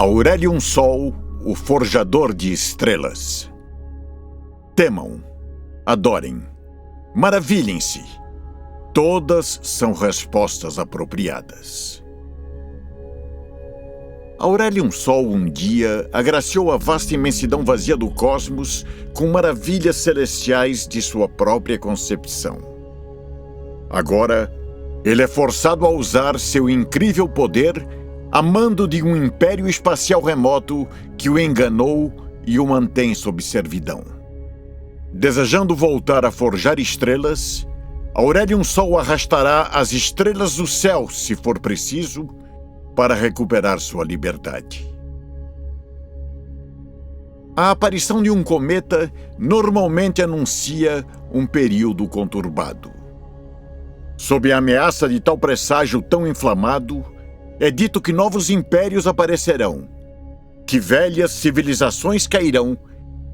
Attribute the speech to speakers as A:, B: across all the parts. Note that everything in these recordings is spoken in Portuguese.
A: Aurelium Sol, o forjador de estrelas. Temam, adorem, maravilhem-se. Todas são respostas apropriadas. Aurelium Sol um dia agraciou a vasta imensidão vazia do cosmos com maravilhas celestiais de sua própria concepção. Agora, ele é forçado a usar seu incrível poder a mando de um império espacial remoto que o enganou e o mantém sob servidão. Desejando voltar a forjar estrelas, Aurelium Sol arrastará as estrelas do céu, se for preciso, para recuperar sua liberdade. A aparição de um cometa normalmente anuncia um período conturbado. Sob a ameaça de tal presságio tão inflamado, é dito que novos impérios aparecerão, que velhas civilizações cairão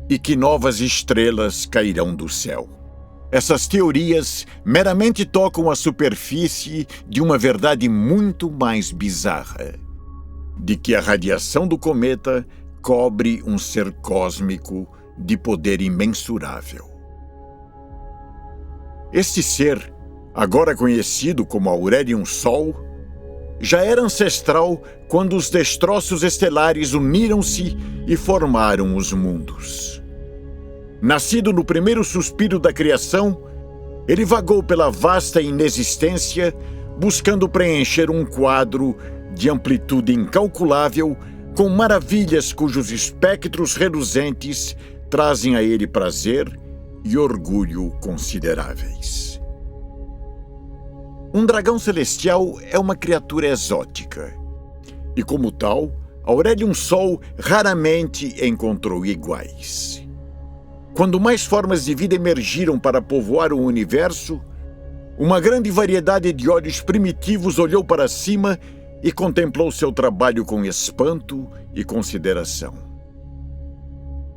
A: e que novas estrelas cairão do céu. Essas teorias meramente tocam a superfície de uma verdade muito mais bizarra: de que a radiação do cometa cobre um ser cósmico de poder imensurável. Este ser, agora conhecido como Aurelium Sol, já era ancestral quando os destroços estelares uniram-se e formaram os mundos. Nascido no primeiro suspiro da criação, ele vagou pela vasta inexistência, buscando preencher um quadro de amplitude incalculável com maravilhas cujos espectros reluzentes trazem a ele prazer e orgulho consideráveis. Um dragão celestial é uma criatura exótica. E como tal, Aurelium Sol raramente encontrou iguais. Quando mais formas de vida emergiram para povoar o universo, uma grande variedade de olhos primitivos olhou para cima e contemplou seu trabalho com espanto e consideração.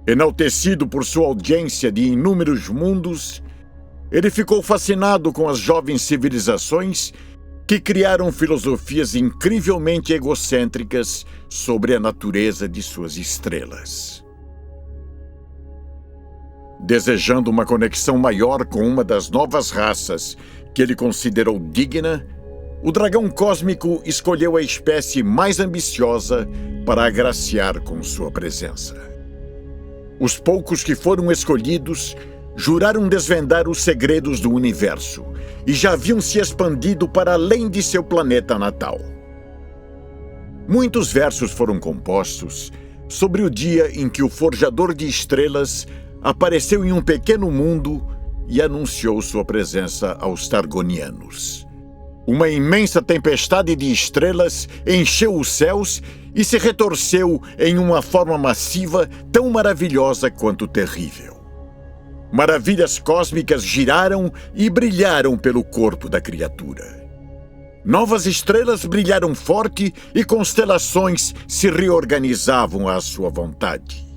A: Enaltecido por sua audiência de inúmeros mundos, ele ficou fascinado com as jovens civilizações que criaram filosofias incrivelmente egocêntricas sobre a natureza de suas estrelas. Desejando uma conexão maior com uma das novas raças que ele considerou digna, o dragão cósmico escolheu a espécie mais ambiciosa para agraciar com sua presença. Os poucos que foram escolhidos juraram desvendar os segredos do universo e já haviam se expandido para além de seu planeta natal. Muitos versos foram compostos sobre o dia em que o forjador de estrelas apareceu em um pequeno mundo e anunciou sua presença aos Targonianos. Uma imensa tempestade de estrelas encheu os céus e se retorceu em uma forma massiva tão maravilhosa quanto terrível. Maravilhas cósmicas giraram e brilharam pelo corpo da criatura. Novas estrelas brilharam forte e constelações se reorganizavam à sua vontade.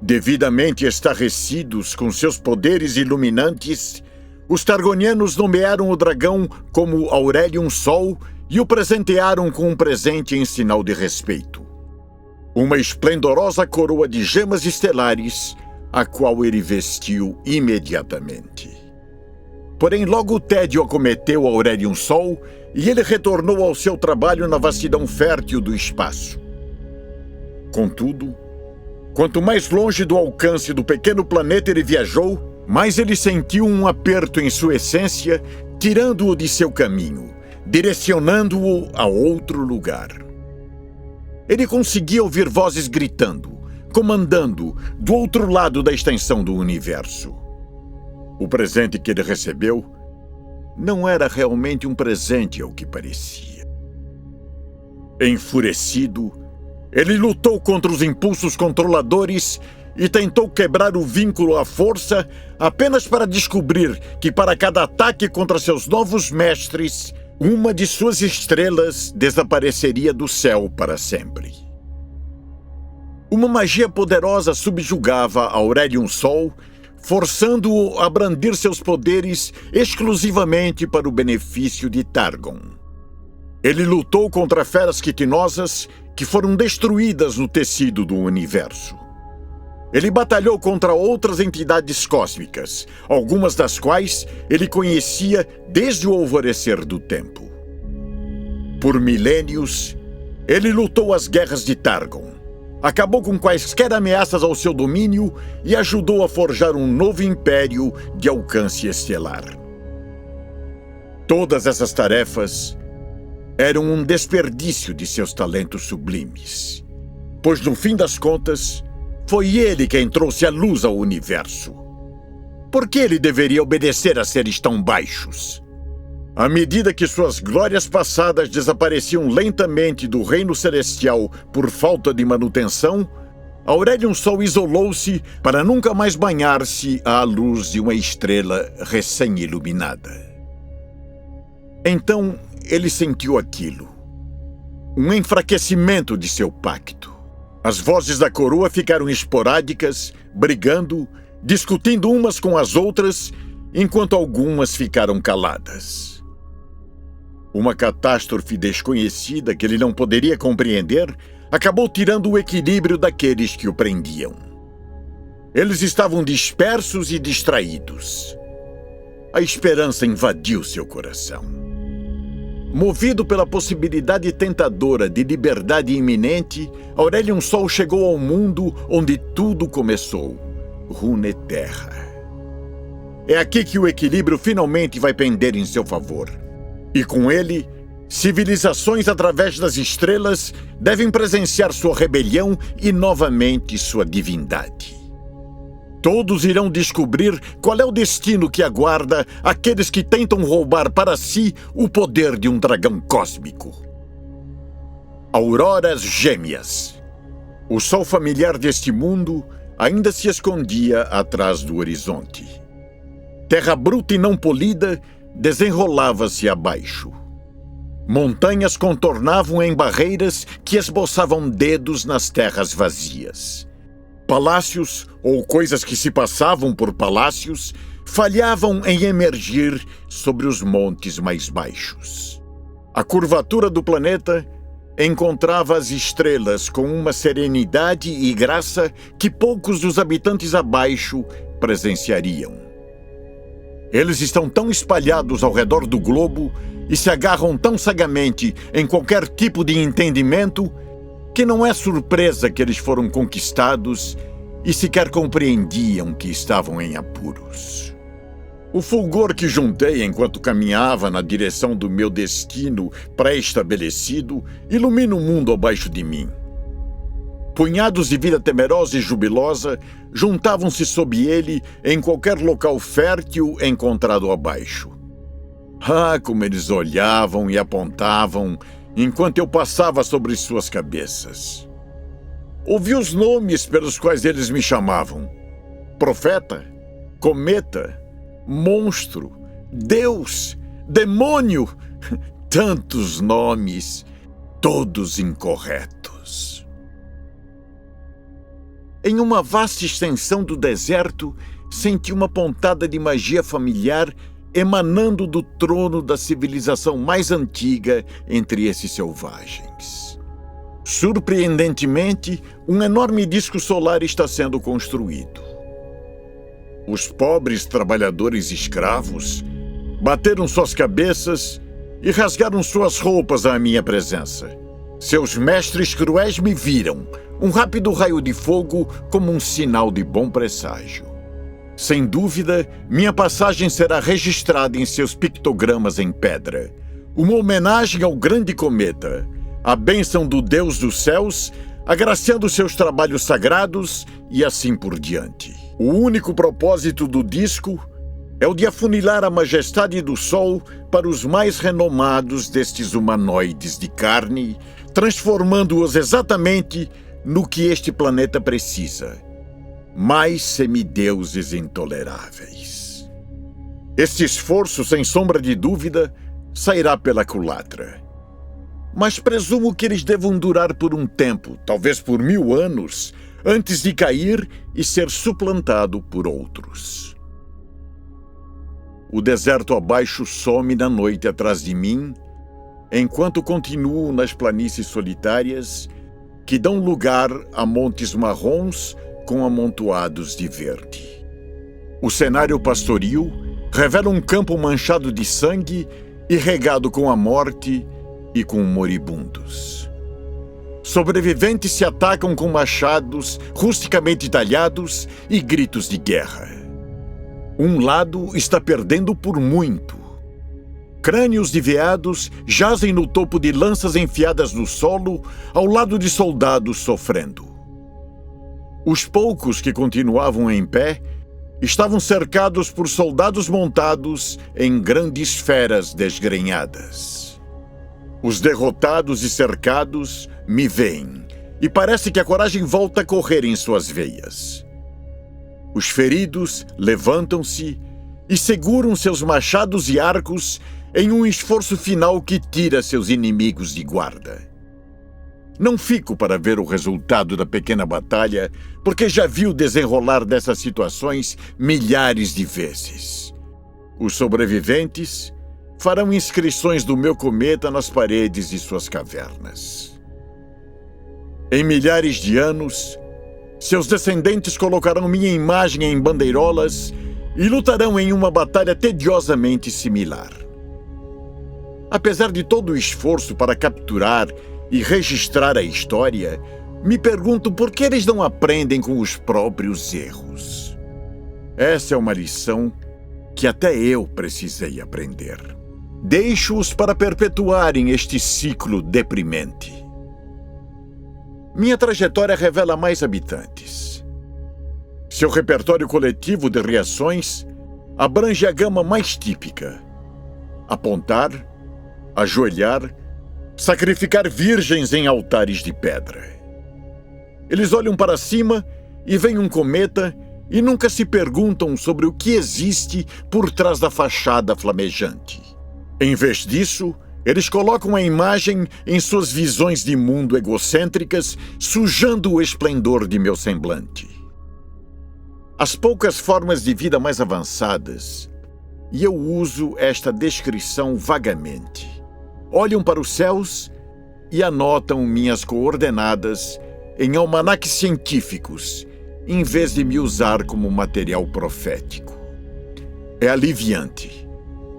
A: Devidamente estarrecidos com seus poderes iluminantes, os Targonianos nomearam o dragão como Aurelium Sol e o presentearam com um presente em sinal de respeito. Uma esplendorosa coroa de gemas estelares a qual ele vestiu imediatamente. Porém, logo o tédio acometeu Aurelium Sol e ele retornou ao seu trabalho na vastidão fértil do espaço. Contudo, quanto mais longe do alcance do pequeno planeta ele viajou, mais ele sentiu um aperto em sua essência, tirando-o de seu caminho, direcionando-o a outro lugar. Ele conseguia ouvir vozes gritando, comandando do outro lado da extensão do universo. O presente que ele recebeu não era realmente um presente ao que parecia. Enfurecido, ele lutou contra os impulsos controladores e tentou quebrar o vínculo à força apenas para descobrir que, para cada ataque contra seus novos mestres, uma de suas estrelas desapareceria do céu para sempre. Uma magia poderosa subjugava Aurelium Sol, forçando-o a brandir seus poderes exclusivamente para o benefício de Targon. Ele lutou contra feras quitinosas que foram destruídas no tecido do universo. Ele batalhou contra outras entidades cósmicas, algumas das quais ele conhecia desde o alvorecer do tempo. Por milênios, ele lutou as guerras de Targon, acabou com quaisquer ameaças ao seu domínio e ajudou a forjar um novo império de alcance estelar. Todas essas tarefas eram um desperdício de seus talentos sublimes, pois no fim das contas, foi ele quem trouxe a luz ao universo. Por que ele deveria obedecer a seres tão baixos? À medida que suas glórias passadas desapareciam lentamente do reino celestial por falta de manutenção, Aurelion Sol isolou-se para nunca mais banhar-se à luz de uma estrela recém-iluminada. Então ele sentiu aquilo. Um enfraquecimento de seu pacto. As vozes da coroa ficaram esporádicas, brigando, discutindo umas com as outras, enquanto algumas ficaram caladas. Uma catástrofe desconhecida que ele não poderia compreender acabou tirando o equilíbrio daqueles que o prendiam. Eles estavam dispersos e distraídos. A esperança invadiu seu coração. Movido pela possibilidade tentadora de liberdade iminente, Aurelion Sol chegou ao mundo onde tudo começou Runeterra. É aqui que o equilíbrio finalmente vai pender em seu favor. E com ele, civilizações através das estrelas devem presenciar sua rebelião e novamente sua divindade. Todos irão descobrir qual é o destino que aguarda aqueles que tentam roubar para si o poder de um dragão cósmico. Auroras Gêmeas. O sol familiar deste mundo ainda se escondia atrás do horizonte. Terra bruta e não polida desenrolava-se abaixo. Montanhas contornavam em barreiras que esboçavam dedos nas terras vazias. Palácios, ou coisas que se passavam por palácios, falhavam em emergir sobre os montes mais baixos. A curvatura do planeta encontrava as estrelas com uma serenidade e graça que poucos dos habitantes abaixo presenciariam. Eles estão tão espalhados ao redor do globo e se agarram tão cegamente em qualquer tipo de entendimento que não é surpresa que eles foram conquistados e sequer compreendiam que estavam em apuros. O fulgor que juntei enquanto caminhava na direção do meu destino pré-estabelecido ilumina o mundo abaixo de mim. Punhados de vida temerosa e jubilosa juntavam-se sob ele em qualquer local fértil encontrado abaixo. Ah, como eles olhavam e apontavam enquanto eu passava sobre suas cabeças. Ouvi os nomes pelos quais eles me chamavam: profeta, cometa, monstro, Deus, demônio. Tantos nomes, todos incorretos. Em uma vasta extensão do deserto, senti uma pontada de magia familiar emanando do trono da civilização mais antiga entre esses selvagens. Surpreendentemente, um enorme disco solar está sendo construído. Os pobres trabalhadores escravos bateram suas cabeças e rasgaram suas roupas à minha presença. Seus mestres cruéis me viram, um rápido raio de fogo como um sinal de bom presságio. Sem dúvida, minha passagem será registrada em seus pictogramas em pedra. Uma homenagem ao grande cometa, a bênção do Deus dos céus, agraciando seus trabalhos sagrados e assim por diante. O único propósito do disco é o de afunilar a majestade do Sol para os mais renomados destes humanoides de carne, transformando-os exatamente no que este planeta precisa mais semideuses intoleráveis. Este esforço, sem sombra de dúvida, sairá pela culatra. Mas presumo que eles devam durar por um tempo, talvez por mil anos, antes de cair e ser suplantado por outros. O deserto abaixo some na noite atrás de mim, enquanto continuo nas planícies solitárias que dão lugar a montes marrons com amontoados de verde. O cenário pastoril revela um campo manchado de sangue e regado com a morte e com moribundos. Sobreviventes se atacam com machados rusticamente talhados e gritos de guerra. Um lado está perdendo por muito. Crânios de veados jazem no topo de lanças enfiadas no solo, ao lado de soldados sofrendo. Os poucos que continuavam em pé estavam cercados por soldados montados em grandes feras desgrenhadas. Os derrotados e cercados me veem e parece que a coragem volta a correr em suas veias. Os feridos levantam-se e seguram seus machados e arcos em um esforço final que tira seus inimigos de guarda. Não fico para ver o resultado da pequena batalha, porque já vi o desenrolar dessas situações milhares de vezes. Os sobreviventes farão inscrições do meu cometa nas paredes de suas cavernas. Em milhares de anos, seus descendentes colocarão minha imagem em bandeirolas e lutarão em uma batalha tediosamente similar. Apesar de todo o esforço para capturar e registrar a história, me pergunto por que eles não aprendem com os próprios erros. Essa é uma lição que até eu precisei aprender. Deixo-os para perpetuarem este ciclo deprimente. Minha trajetória revela mais habitantes. Seu repertório coletivo de reações abrange a gama mais típica: apontar, ajoelhar sacrificar virgens em altares de pedra. Eles olham para cima e veem um cometa e nunca se perguntam sobre o que existe por trás da fachada flamejante. Em vez disso, eles colocam a imagem em suas visões de mundo egocêntricas, sujando o esplendor de meu semblante. As poucas formas de vida mais avançadas, e eu uso esta descrição vagamente olham para os céus e anotam minhas coordenadas em almanaques científicos, em vez de me usar como material profético. É aliviante,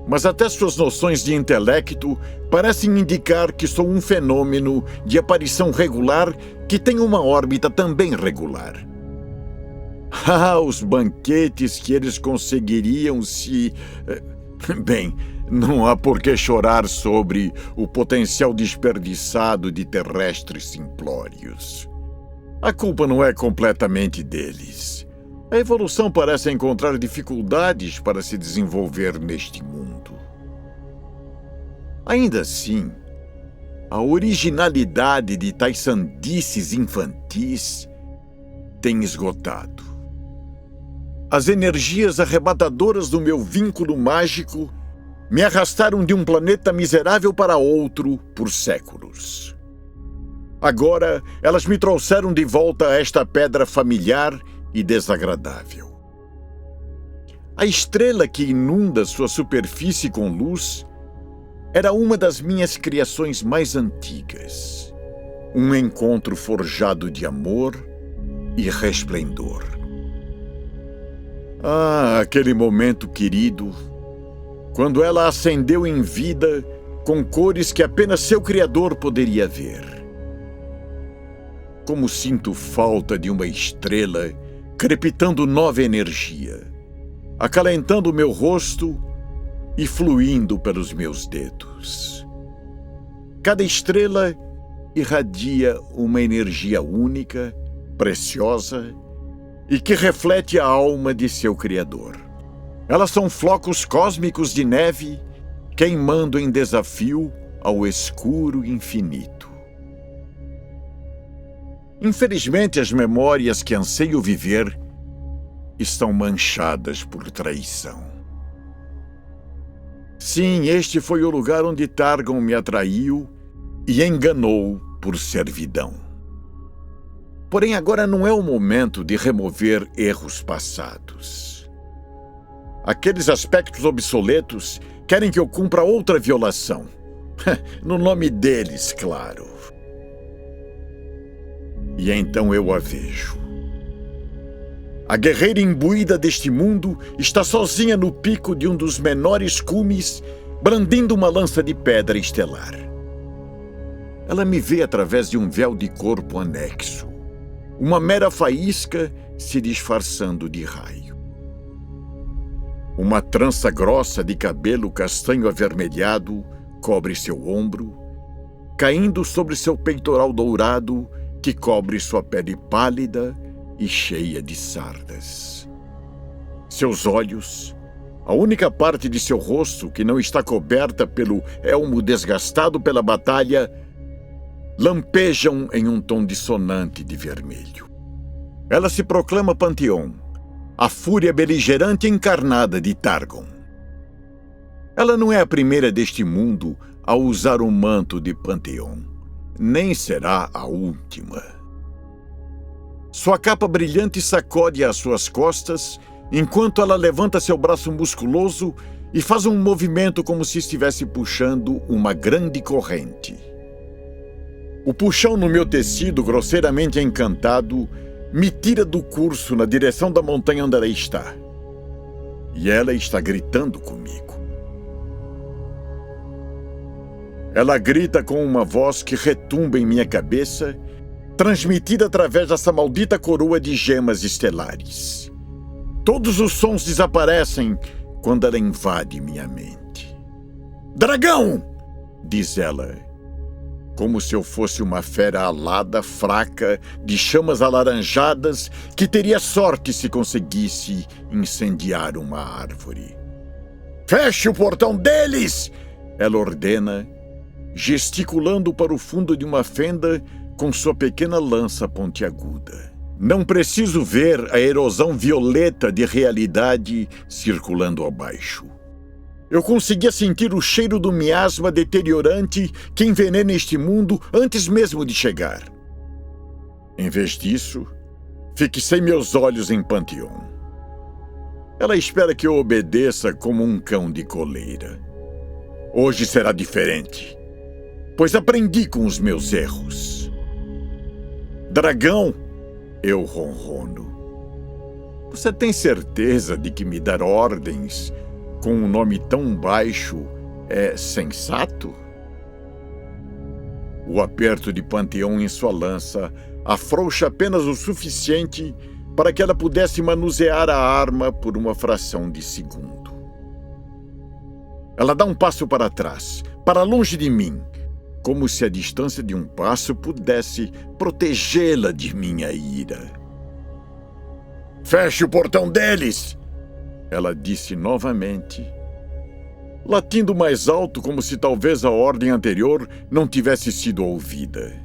A: mas até suas noções de intelecto parecem indicar que sou um fenômeno de aparição regular que tem uma órbita também regular. Ah, os banquetes que eles conseguiriam se. Eh, bem, não há por que chorar sobre o potencial desperdiçado de terrestres simplórios. A culpa não é completamente deles. A evolução parece encontrar dificuldades para se desenvolver neste mundo. Ainda assim, a originalidade de tais sandices infantis tem esgotado. As energias arrebatadoras do meu vínculo mágico me arrastaram de um planeta miserável para outro por séculos. Agora, elas me trouxeram de volta a esta pedra familiar e desagradável. A estrela que inunda sua superfície com luz era uma das minhas criações mais antigas. Um encontro forjado de amor e resplendor. Ah, aquele momento querido quando ela acendeu em vida com cores que apenas seu Criador poderia ver. Como sinto falta de uma estrela crepitando nova energia, acalentando meu rosto e fluindo pelos meus dedos. Cada estrela irradia uma energia única, preciosa e que reflete a alma de seu Criador. Elas são flocos cósmicos de neve queimando em desafio ao escuro infinito. Infelizmente, as memórias que anseio viver estão manchadas por traição. Sim, este foi o lugar onde Targon me atraiu e enganou por servidão. Porém, agora não é o momento de remover erros passados. Aqueles aspectos obsoletos querem que eu cumpra outra violação. no nome deles, claro. E então eu a vejo. A guerreira imbuída deste mundo está sozinha no pico de um dos menores cumes, brandindo uma lança de pedra estelar. Ela me vê através de um véu de corpo anexo, uma mera faísca se disfarçando de raio. Uma trança grossa de cabelo castanho avermelhado cobre seu ombro, caindo sobre seu peitoral dourado que cobre sua pele pálida e cheia de sardas. Seus olhos, a única parte de seu rosto que não está coberta pelo elmo desgastado pela batalha, lampejam em um tom dissonante de vermelho. Ela se proclama Panteão, a fúria beligerante encarnada de Targon. Ela não é a primeira deste mundo a usar o manto de Panteão, nem será a última. Sua capa brilhante sacode às suas costas, enquanto ela levanta seu braço musculoso e faz um movimento como se estivesse puxando uma grande corrente. O puxão no meu tecido, grosseiramente encantado, me tira do curso na direção da montanha onde ela está. E ela está gritando comigo. Ela grita com uma voz que retumba em minha cabeça transmitida através dessa maldita coroa de gemas estelares. Todos os sons desaparecem quando ela invade minha mente. Dragão! diz ela, como se eu fosse uma fera alada, fraca, de chamas alaranjadas, que teria sorte se conseguisse incendiar uma árvore. Feche o portão deles! Ela ordena, gesticulando para o fundo de uma fenda com sua pequena lança pontiaguda. Não preciso ver a erosão violeta de realidade circulando abaixo. Eu conseguia sentir o cheiro do miasma deteriorante que envenena este mundo antes mesmo de chegar. Em vez disso, fixei meus olhos em Panteon. Ela espera que eu obedeça como um cão de coleira. Hoje será diferente, pois aprendi com os meus erros. Dragão, eu ronrono. Você tem certeza de que me dar ordens com um nome tão baixo é sensato? O aperto de Panteão em sua lança afrouxa apenas o suficiente para que ela pudesse manusear a arma por uma fração de segundo. Ela dá um passo para trás, para longe de mim, como se a distância de um passo pudesse protegê-la de minha ira. Feche o portão deles! Ela disse novamente, latindo mais alto como se talvez a ordem anterior não tivesse sido ouvida.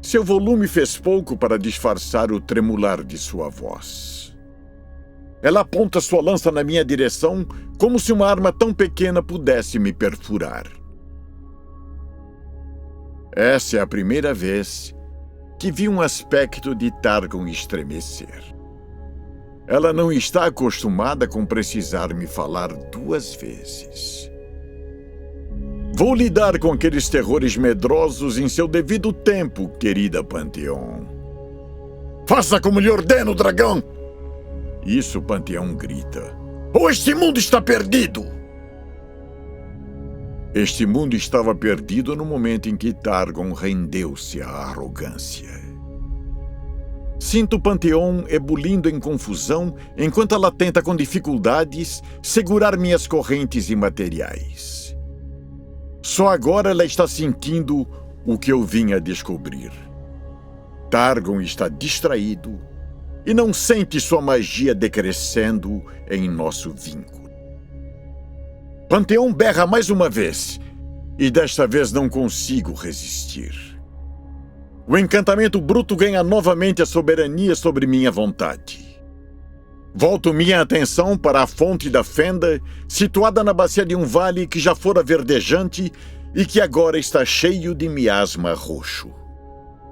A: Seu volume fez pouco para disfarçar o tremular de sua voz. Ela aponta sua lança na minha direção como se uma arma tão pequena pudesse me perfurar. Essa é a primeira vez que vi um aspecto de Targon estremecer. Ela não está acostumada com precisar me falar duas vezes. Vou lidar com aqueles terrores medrosos em seu devido tempo, querida Panteão. Faça como lhe ordeno, dragão! Isso Panteão grita. Ou este mundo está perdido! Este mundo estava perdido no momento em que Targon rendeu-se à arrogância. Sinto o Panteão ebulindo em confusão enquanto ela tenta com dificuldades segurar minhas correntes imateriais. Só agora ela está sentindo o que eu vinha descobrir. Targon está distraído e não sente sua magia decrescendo em nosso vínculo. Panteão berra mais uma vez, e desta vez não consigo resistir. O encantamento bruto ganha novamente a soberania sobre minha vontade. Volto minha atenção para a fonte da fenda, situada na bacia de um vale que já fora verdejante e que agora está cheio de miasma roxo.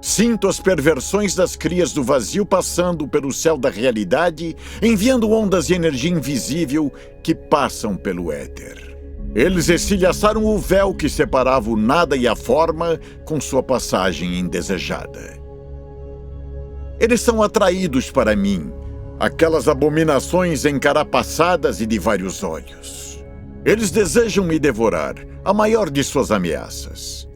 A: Sinto as perversões das crias do vazio passando pelo céu da realidade, enviando ondas de energia invisível que passam pelo éter. Eles estilhaçaram o véu que separava o nada e a forma com sua passagem indesejada. Eles são atraídos para mim, aquelas abominações encarapaçadas e de vários olhos. Eles desejam me devorar, a maior de suas ameaças.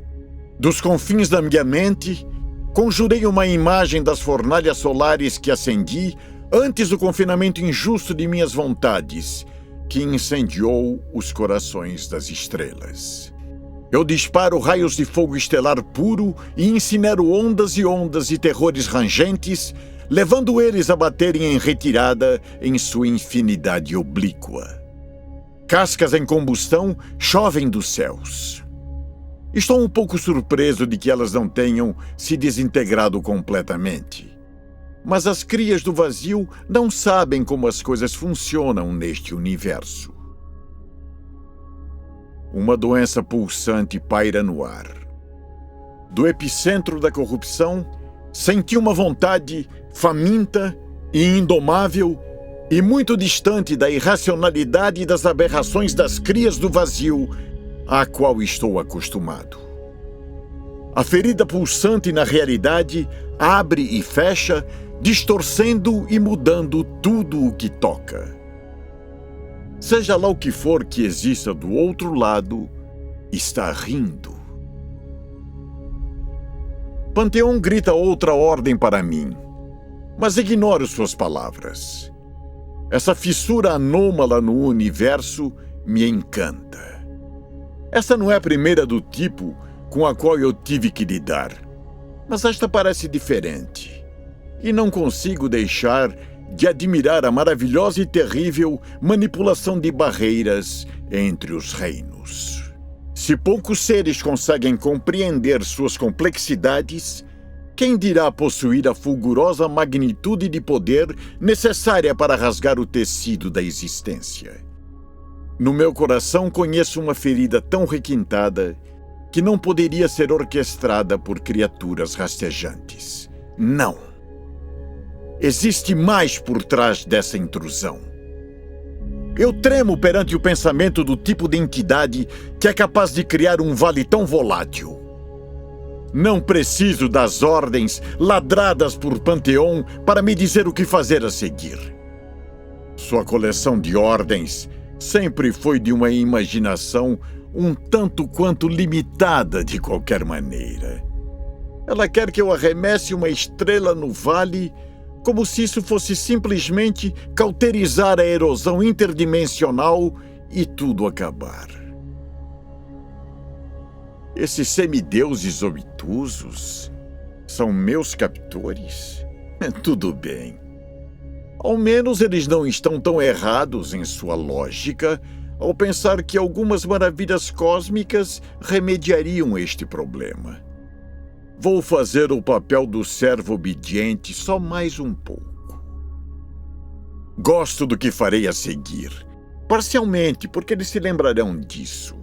A: Dos confins da minha mente, conjurei uma imagem das fornalhas solares que acendi antes do confinamento injusto de minhas vontades, que incendiou os corações das estrelas. Eu disparo raios de fogo estelar puro e incinero ondas e ondas de terrores rangentes, levando eles a baterem em retirada em sua infinidade oblíqua. Cascas em combustão chovem dos céus. Estou um pouco surpreso de que elas não tenham se desintegrado completamente. Mas as crias do vazio não sabem como as coisas funcionam neste universo. Uma doença pulsante paira no ar. Do epicentro da corrupção, senti uma vontade faminta e indomável e muito distante da irracionalidade e das aberrações das crias do vazio à qual estou acostumado. A ferida pulsante na realidade abre e fecha, distorcendo e mudando tudo o que toca. Seja lá o que for que exista do outro lado, está rindo. Panteão grita outra ordem para mim, mas ignoro suas palavras. Essa fissura anômala no universo me encanta. Essa não é a primeira do tipo com a qual eu tive que lidar, mas esta parece diferente. E não consigo deixar de admirar a maravilhosa e terrível manipulação de barreiras entre os reinos. Se poucos seres conseguem compreender suas complexidades, quem dirá possuir a fulgurosa magnitude de poder necessária para rasgar o tecido da existência? No meu coração conheço uma ferida tão requintada que não poderia ser orquestrada por criaturas rastejantes. Não! Existe mais por trás dessa intrusão. Eu tremo perante o pensamento do tipo de entidade que é capaz de criar um vale tão volátil. Não preciso das ordens ladradas por Panteão para me dizer o que fazer a seguir. Sua coleção de ordens sempre foi de uma imaginação um tanto quanto limitada de qualquer maneira. Ela quer que eu arremesse uma estrela no vale como se isso fosse simplesmente cauterizar a erosão interdimensional e tudo acabar. Esses semideuses obtusos são meus captores? Tudo bem. Ao menos eles não estão tão errados em sua lógica ao pensar que algumas maravilhas cósmicas remediariam este problema. Vou fazer o papel do servo obediente só mais um pouco. Gosto do que farei a seguir. Parcialmente, porque eles se lembrarão disso.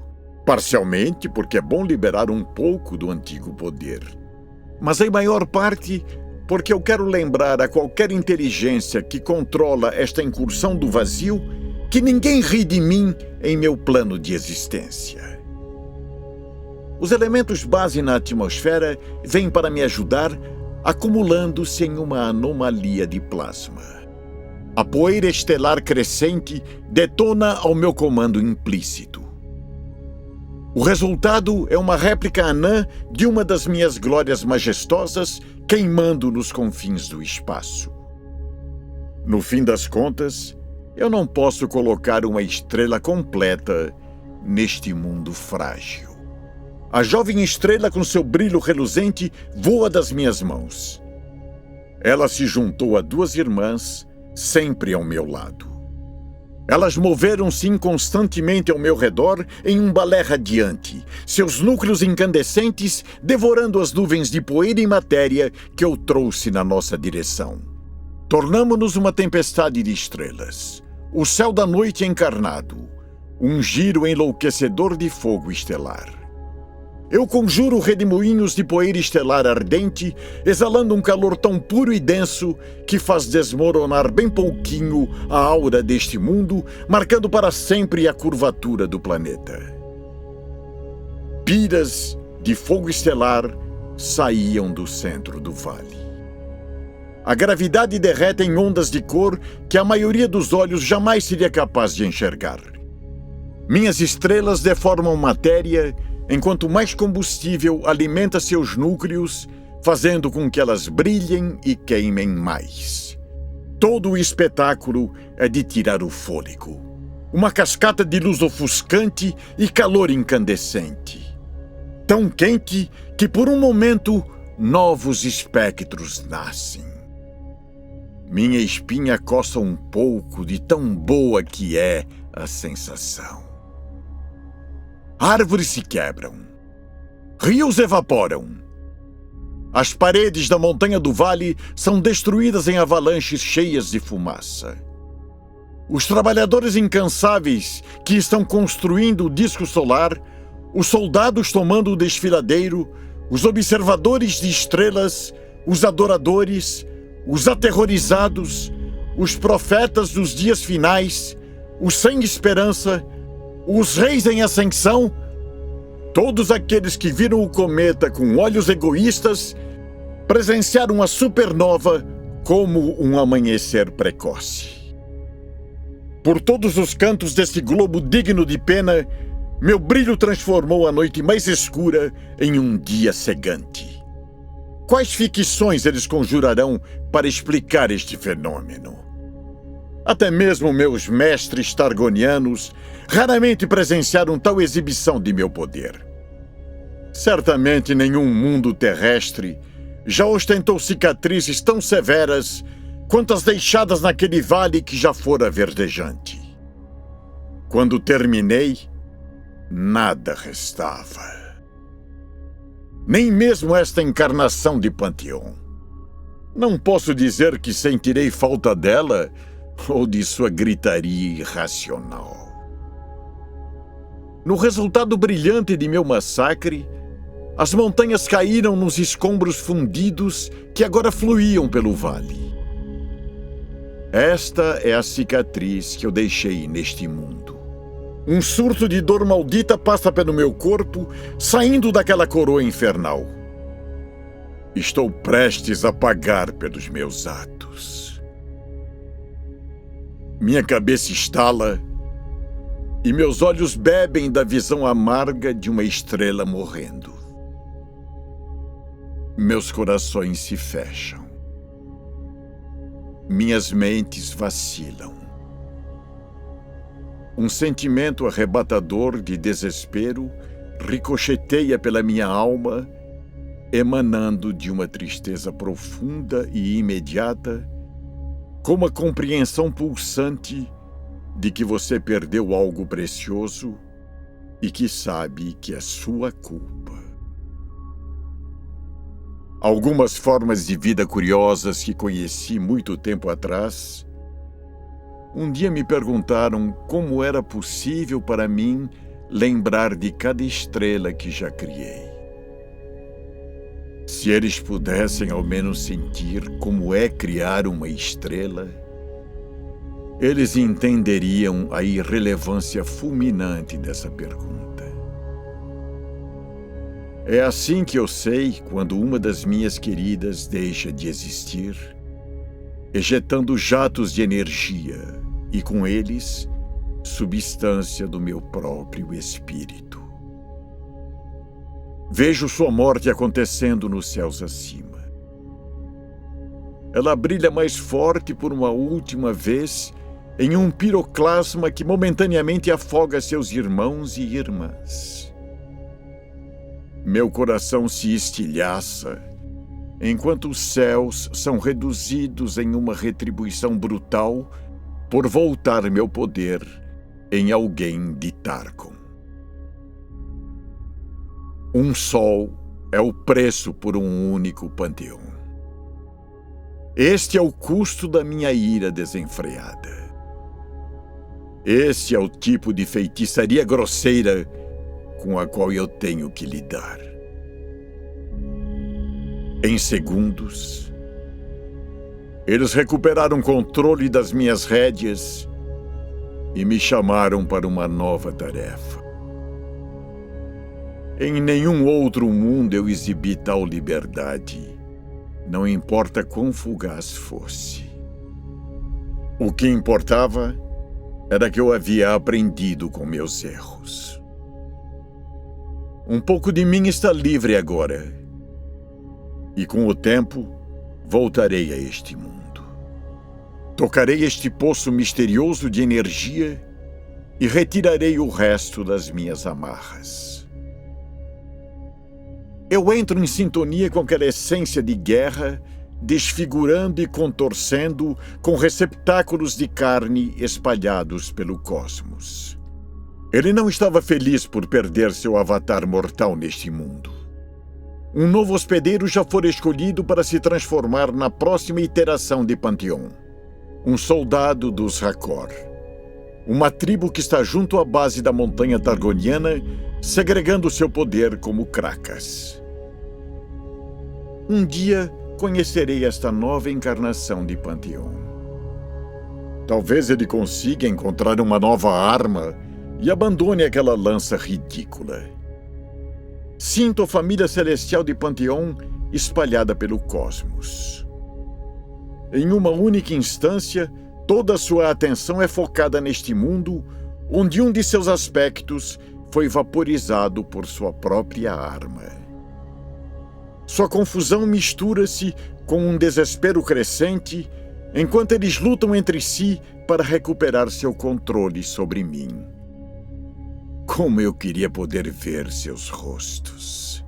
A: Parcialmente, porque é bom liberar um pouco do antigo poder. Mas em maior parte, porque eu quero lembrar a qualquer inteligência que controla esta incursão do vazio que ninguém ri de mim em meu plano de existência. Os elementos base na atmosfera vêm para me ajudar, acumulando-se em uma anomalia de plasma. A poeira estelar crescente detona ao meu comando implícito. O resultado é uma réplica anã de uma das minhas glórias majestosas queimando nos confins do espaço. No fim das contas, eu não posso colocar uma estrela completa neste mundo frágil. A jovem estrela, com seu brilho reluzente, voa das minhas mãos. Ela se juntou a duas irmãs, sempre ao meu lado. Elas moveram-se inconstantemente ao meu redor em um balé radiante, seus núcleos incandescentes devorando as nuvens de poeira e matéria que eu trouxe na nossa direção. Tornamo-nos uma tempestade de estrelas, o céu da noite encarnado, um giro enlouquecedor de fogo estelar. Eu conjuro redemoinhos de poeira estelar ardente, exalando um calor tão puro e denso que faz desmoronar bem pouquinho a aura deste mundo, marcando para sempre a curvatura do planeta. Piras de fogo estelar saíam do centro do vale. A gravidade derrete em ondas de cor que a maioria dos olhos jamais seria capaz de enxergar. Minhas estrelas deformam matéria enquanto mais combustível alimenta seus núcleos, fazendo com que elas brilhem e queimem mais. Todo o espetáculo é de tirar o fôlego. Uma cascata de luz ofuscante e calor incandescente. Tão quente que por um momento novos espectros nascem. Minha espinha coça um pouco de tão boa que é a sensação. Árvores se quebram. Rios evaporam. As paredes da montanha do vale são destruídas em avalanches cheias de fumaça. Os trabalhadores incansáveis que estão construindo o disco solar, os soldados tomando o desfiladeiro, os observadores de estrelas, os adoradores, os aterrorizados, os profetas dos dias finais, os sem esperança, os reis em ascensão, todos aqueles que viram o cometa com olhos egoístas, presenciaram a supernova como um amanhecer precoce. Por todos os cantos desse globo digno de pena, meu brilho transformou a noite mais escura em um dia cegante. Quais ficções eles conjurarão para explicar este fenômeno? Até mesmo meus mestres targonianos raramente presenciaram tal exibição de meu poder. Certamente nenhum mundo terrestre já ostentou cicatrizes tão severas quanto as deixadas naquele vale que já fora verdejante. Quando terminei, nada restava. Nem mesmo esta encarnação de Panteão. Não posso dizer que sentirei falta dela ou de sua gritaria irracional. No resultado brilhante de meu massacre, as montanhas caíram nos escombros fundidos que agora fluíam pelo vale. Esta é a cicatriz que eu deixei neste mundo. Um surto de dor maldita passa pelo meu corpo, saindo daquela coroa infernal. Estou prestes a pagar pelos meus atos. Minha cabeça estala e meus olhos bebem da visão amarga de uma estrela morrendo. Meus corações se fecham. Minhas mentes vacilam. Um sentimento arrebatador de desespero ricocheteia pela minha alma, emanando de uma tristeza profunda e imediata, como a compreensão pulsante de que você perdeu algo precioso e que sabe que é sua culpa. Algumas formas de vida curiosas que conheci muito tempo atrás, um dia me perguntaram como era possível para mim lembrar de cada estrela que já criei. Se eles pudessem ao menos sentir como é criar uma estrela, eles entenderiam a irrelevância fulminante dessa pergunta. É assim que eu sei quando uma das minhas queridas deixa de existir, ejetando jatos de energia e, com eles, substância do meu próprio espírito. Vejo sua morte acontecendo nos céus acima. Ela brilha mais forte por uma última vez em um piroclasma que momentaneamente afoga seus irmãos e irmãs. Meu coração se estilhaça enquanto os céus são reduzidos em uma retribuição brutal por voltar meu poder em alguém de Tarkon. Um sol é o preço por um único panteão. Este é o custo da minha ira desenfreada. Esse é o tipo de feitiçaria grosseira com a qual eu tenho que lidar. Em segundos, eles recuperaram controle das minhas rédeas e me chamaram para uma nova tarefa. Em nenhum outro mundo eu exibi tal liberdade, não importa quão fugaz fosse. O que importava era que eu havia aprendido com meus erros. Um pouco de mim está livre agora, e com o tempo voltarei a este mundo. Tocarei este poço misterioso de energia e retirarei o resto das minhas amarras. Eu entro em sintonia com aquela essência de guerra, desfigurando e contorcendo com receptáculos de carne espalhados pelo cosmos. Ele não estava feliz por perder seu avatar mortal neste mundo. Um novo hospedeiro já fora escolhido para se transformar na próxima iteração de Panteão. Um soldado dos Hakor. Uma tribo que está junto à base da montanha Targoniana, segregando seu poder como Krakas. Um dia conhecerei esta nova encarnação de Panteão. Talvez ele consiga encontrar uma nova arma e abandone aquela lança ridícula. Sinto a família celestial de Panteão espalhada pelo cosmos. Em uma única instância, toda sua atenção é focada neste mundo, onde um de seus aspectos foi vaporizado por sua própria arma. Sua confusão mistura-se com um desespero crescente enquanto eles lutam entre si para recuperar seu controle sobre mim. Como eu queria poder ver seus rostos.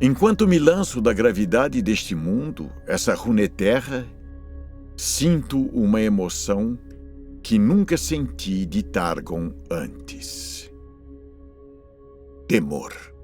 A: Enquanto me lanço da gravidade deste mundo, essa runeterra, sinto uma emoção que nunca senti de Targon antes. Temor.